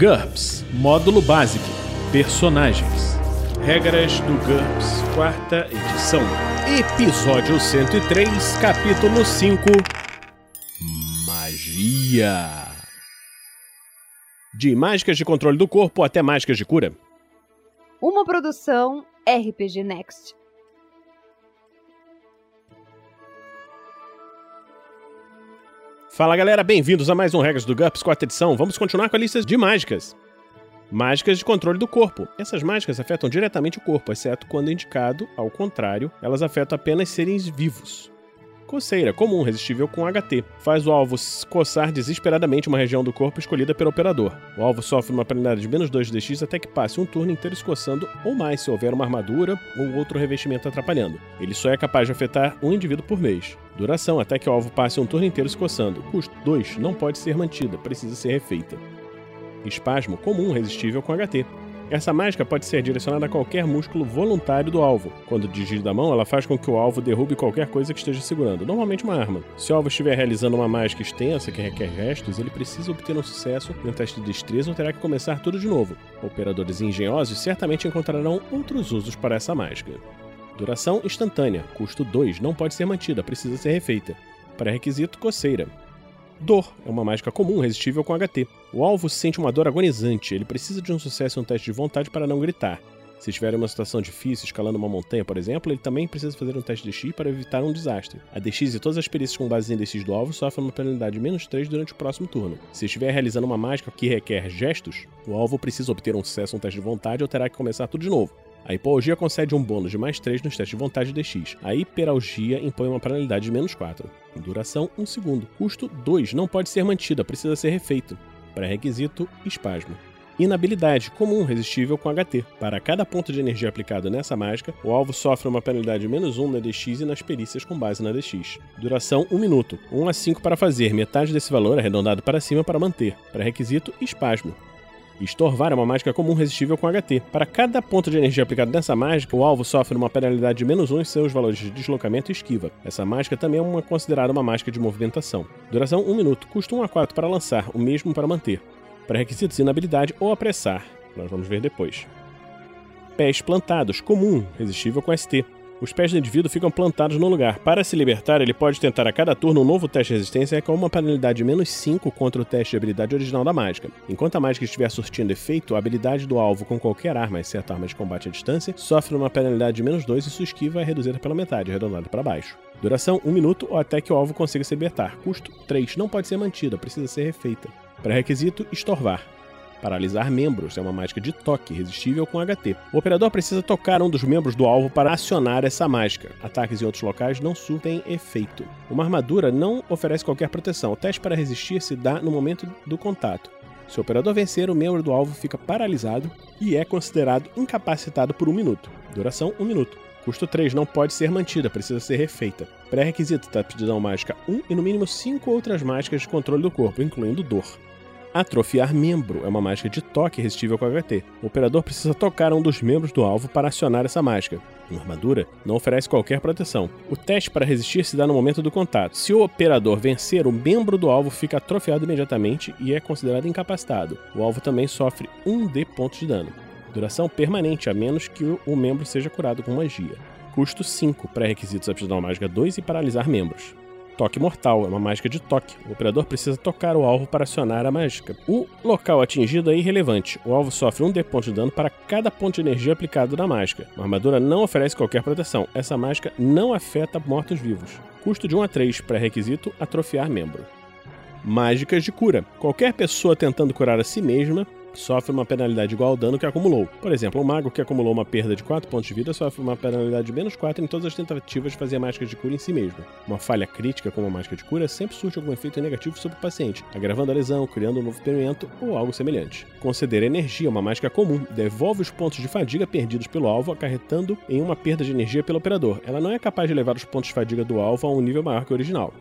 GURPS Módulo Básico Personagens Regras do GURPS, quarta edição. Episódio 103, capítulo 5 Magia. De mágicas de controle do corpo até mágicas de cura. Uma produção RPG Next. Fala galera, bem-vindos a mais um Regras do GURPS, quarta edição. Vamos continuar com a lista de mágicas. Mágicas de controle do corpo. Essas mágicas afetam diretamente o corpo, exceto quando indicado, ao contrário, elas afetam apenas seres vivos. Coceira, comum, resistível com HT. Faz o alvo coçar desesperadamente uma região do corpo escolhida pelo operador. O alvo sofre uma penalidade de menos 2 de DX até que passe um turno inteiro escoçando ou mais se houver uma armadura ou outro revestimento atrapalhando. Ele só é capaz de afetar um indivíduo por mês. Duração até que o alvo passe um turno inteiro escoçando. Custo 2. Não pode ser mantida, precisa ser refeita. Espasmo comum resistível com HT. Essa mágica pode ser direcionada a qualquer músculo voluntário do alvo. Quando dirigida da mão, ela faz com que o alvo derrube qualquer coisa que esteja segurando, normalmente uma arma. Se o alvo estiver realizando uma mágica extensa que requer gestos, ele precisa obter um sucesso em um teste de destreza ou terá que começar tudo de novo. Operadores engenhosos certamente encontrarão outros usos para essa mágica. Duração instantânea, custo 2, não pode ser mantida, precisa ser refeita. Pré-requisito coceira. Dor é uma mágica comum resistível com HT. O alvo sente uma dor agonizante, ele precisa de um sucesso em um teste de vontade para não gritar. Se estiver em uma situação difícil, escalando uma montanha, por exemplo, ele também precisa fazer um teste de DX para evitar um desastre. A DX e todas as perícias com base em DX do alvo sofrem uma penalidade de menos 3 durante o próximo turno. Se estiver realizando uma mágica que requer gestos, o alvo precisa obter um sucesso um teste de vontade ou terá que começar tudo de novo. A hipoalgia concede um bônus de mais 3 nos testes de vontade DX. A hiperalgia impõe uma penalidade de menos 4. Duração 1 segundo. Custo 2. Não pode ser mantida, precisa ser refeito. Pré-requisito: espasmo. Inabilidade, comum, resistível com HT. Para cada ponto de energia aplicado nessa mágica, o alvo sofre uma penalidade de menos 1 na DX e nas perícias com base na DX. Duração 1 minuto. 1 a 5 para fazer, metade desse valor arredondado para cima para manter. Pré-requisito: espasmo. Estorvar é uma mágica comum resistível com HT. Para cada ponto de energia aplicado nessa mágica, o alvo sofre uma penalidade de menos 1 em seus valores de deslocamento e esquiva. Essa mágica também é uma, considerada uma mágica de movimentação. Duração 1 minuto. Custo 1 a 4 para lançar, o mesmo para manter. Pré-requisitos inabilidade ou apressar. Nós vamos ver depois. Pés plantados, comum, resistível com ST. Os pés do indivíduo ficam plantados no lugar. Para se libertar, ele pode tentar a cada turno um novo teste de resistência com uma penalidade de menos 5 contra o teste de habilidade original da mágica. Enquanto a mágica estiver surtindo efeito, a habilidade do alvo com qualquer arma, exceto arma de combate à distância, sofre uma penalidade de menos 2 e sua esquiva é reduzida pela metade, arredondada para baixo. Duração 1 minuto ou até que o alvo consiga se libertar. Custo 3. Não pode ser mantida, precisa ser refeita. Pré-requisito: estorvar. Paralisar membros é uma mágica de toque resistível com HT. O operador precisa tocar um dos membros do alvo para acionar essa mágica. Ataques em outros locais não surtem efeito. Uma armadura não oferece qualquer proteção. O teste para resistir se dá no momento do contato. Se o operador vencer, o membro do alvo fica paralisado e é considerado incapacitado por um minuto. Duração: um minuto. Custo 3 não pode ser mantida, precisa ser refeita. Pré-requisito aptidão mágica 1 e no mínimo 5 outras mágicas de controle do corpo, incluindo dor. Atrofiar membro é uma mágica de toque resistível com HT. O operador precisa tocar um dos membros do alvo para acionar essa mágica. Uma armadura não oferece qualquer proteção. O teste para resistir se dá no momento do contato. Se o operador vencer, o membro do alvo fica atrofiado imediatamente e é considerado incapacitado. O alvo também sofre 1d pontos de dano. Duração permanente, a menos que o membro seja curado com magia. Custo 5, pré-requisitos aptidão mágica 2 e paralisar membros. Toque Mortal é uma mágica de toque. O operador precisa tocar o alvo para acionar a mágica. O local atingido é irrelevante. O alvo sofre um D ponto de dano para cada ponto de energia aplicado na mágica. A armadura não oferece qualquer proteção. Essa mágica não afeta mortos-vivos. Custo de 1 a 3, pré-requisito atrofiar membro. Mágicas de cura. Qualquer pessoa tentando curar a si mesma sofre uma penalidade igual ao dano que acumulou. Por exemplo, um mago que acumulou uma perda de 4 pontos de vida sofre uma penalidade de menos 4 em todas as tentativas de fazer a mágica de cura em si mesmo. Uma falha crítica como a mágica de cura sempre surge algum efeito negativo sobre o paciente, agravando a lesão, criando um novo ferimento ou algo semelhante. Conceder energia uma mágica comum, devolve os pontos de fadiga perdidos pelo alvo, acarretando em uma perda de energia pelo operador. Ela não é capaz de levar os pontos de fadiga do alvo a um nível maior que o original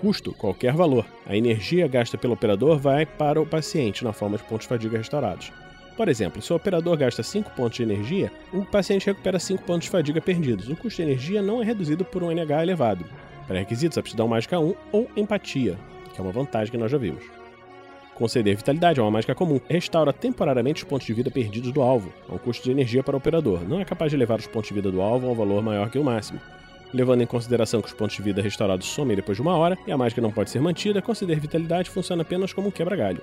custo, qualquer valor. A energia gasta pelo operador vai para o paciente na forma de pontos de fadiga restaurados. Por exemplo, se o operador gasta 5 pontos de energia, o paciente recupera 5 pontos de fadiga perdidos. O custo de energia não é reduzido por um NH elevado. Pré-requisitos: aptidão mágica 1 ou empatia, que é uma vantagem que nós já vimos. Conceder vitalidade é uma mágica comum. Restaura temporariamente os pontos de vida perdidos do alvo, a um custo de energia para o operador. Não é capaz de levar os pontos de vida do alvo a um valor maior que o máximo. Levando em consideração que os pontos de vida restaurados somem depois de uma hora e a mágica não pode ser mantida, conceder vitalidade funciona apenas como um quebra-galho.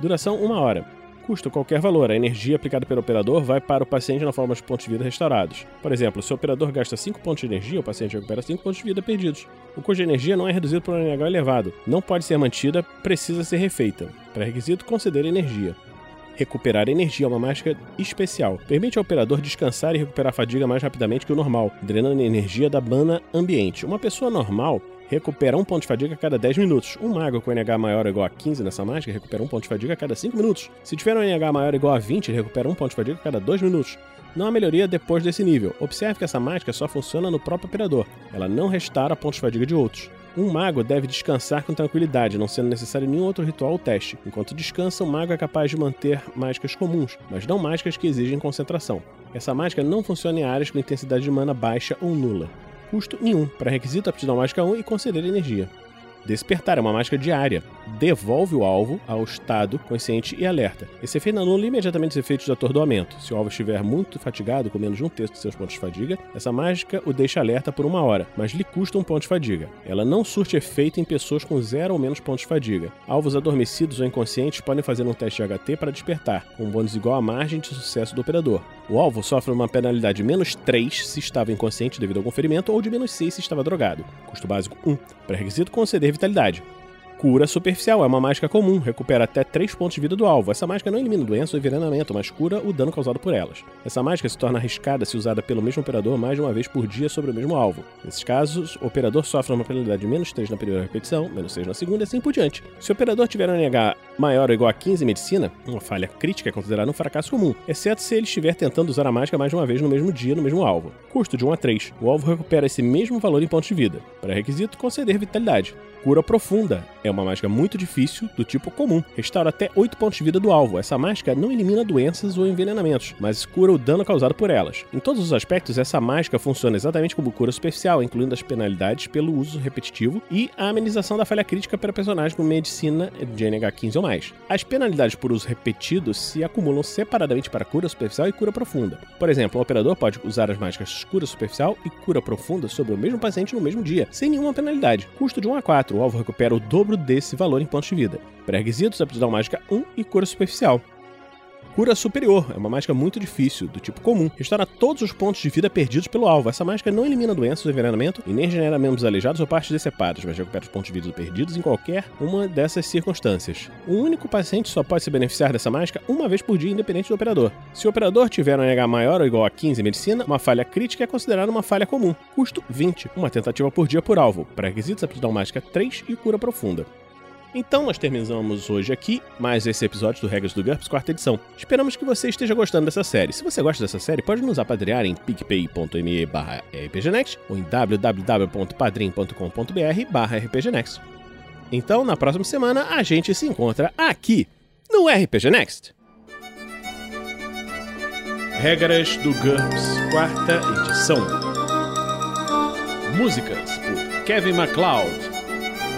Duração: uma hora. Custo qualquer valor. A energia aplicada pelo operador vai para o paciente na forma de pontos de vida restaurados. Por exemplo, se o operador gasta 5 pontos de energia, o paciente recupera 5 pontos de vida perdidos. O custo de energia não é reduzido por um NH elevado. Não pode ser mantida, precisa ser refeita. Pré-requisito: conceder energia. Recuperar energia é uma mágica especial. Permite ao operador descansar e recuperar a fadiga mais rapidamente que o normal, drenando energia da mana ambiente. Uma pessoa normal recupera um ponto de fadiga a cada 10 minutos. Um mago com NH maior ou igual a 15 nessa mágica recupera um ponto de fadiga a cada 5 minutos. Se tiver um NH maior ou igual a 20, ele recupera um ponto de fadiga a cada 2 minutos. Não há melhoria depois desse nível. Observe que essa mágica só funciona no próprio operador. Ela não restaura pontos de fadiga de outros. Um mago deve descansar com tranquilidade, não sendo necessário nenhum outro ritual ou teste. Enquanto descansa, o mago é capaz de manter mágicas comuns, mas não mágicas que exigem concentração. Essa mágica não funciona em áreas com intensidade de mana baixa ou nula. Custo nenhum, para requisito aptidão mágica 1 e conceder energia. Despertar é uma mágica diária. Devolve o alvo ao estado consciente e alerta. Esse efeito anula imediatamente os efeitos de atordoamento. Se o alvo estiver muito fatigado, com menos de um terço de seus pontos de fadiga, essa mágica o deixa alerta por uma hora, mas lhe custa um ponto de fadiga. Ela não surte efeito em pessoas com zero ou menos pontos de fadiga. Alvos adormecidos ou inconscientes podem fazer um teste de HT para despertar, com um bônus igual à margem de sucesso do operador. O alvo sofre uma penalidade de menos 3 se estava inconsciente devido a algum ferimento ou de menos 6 se estava drogado. Custo básico 1. Pré-requisito conceder vitalidade. Cura superficial é uma mágica comum, recupera até 3 pontos de vida do alvo. Essa mágica não elimina doença ou envenenamento, mas cura o dano causado por elas. Essa mágica se torna arriscada se usada pelo mesmo operador mais de uma vez por dia sobre o mesmo alvo. Nesses casos, o operador sofre uma penalidade de menos 3 na primeira repetição, menos 6 na segunda e assim por diante. Se o operador tiver um NH maior ou igual a 15 em medicina, uma falha crítica é considerada um fracasso comum, exceto se ele estiver tentando usar a mágica mais de uma vez no mesmo dia no mesmo alvo. Custo de 1 a 3. O alvo recupera esse mesmo valor em pontos de vida. Pré-requisito: conceder vitalidade. Cura Profunda é uma mágica muito difícil, do tipo comum. Restaura até 8 pontos de vida do alvo. Essa mágica não elimina doenças ou envenenamentos, mas cura o dano causado por elas. Em todos os aspectos, essa mágica funciona exatamente como cura superficial, incluindo as penalidades pelo uso repetitivo e a amenização da falha crítica para personagens com medicina de NH 15 ou mais. As penalidades por uso repetido se acumulam separadamente para cura superficial e cura profunda. Por exemplo, o operador pode usar as mágicas cura superficial e cura profunda sobre o mesmo paciente no mesmo dia, sem nenhuma penalidade. Custo de 1 a 4 4, o alvo recupera o dobro desse valor em pontos de vida. Pré-requisitos: aptidão mágica 1 e cura superficial. Cura superior é uma mágica muito difícil, do tipo comum. Restaura todos os pontos de vida perdidos pelo alvo. Essa mágica não elimina doenças envenenamento e nem genera membros aleijados ou partes decepadas, mas recupera os pontos de vida perdidos em qualquer uma dessas circunstâncias. Um único paciente só pode se beneficiar dessa mágica uma vez por dia, independente do operador. Se o operador tiver um NH maior ou igual a 15 em medicina, uma falha crítica é considerada uma falha comum. Custo 20, uma tentativa por dia por alvo. Pré-requisitos: aptidão mágica 3 e cura profunda. Então nós terminamos hoje aqui mais esse episódio do Regras do GURPS, quarta edição. Esperamos que você esteja gostando dessa série. Se você gosta dessa série, pode nos apadrear em picpay.me barra rpgnext ou em www.padrim.com.br barra rpgnext. Então, na próxima semana, a gente se encontra aqui, no RPG Next. Regras do GURPS, quarta edição. Músicas por Kevin MacLeod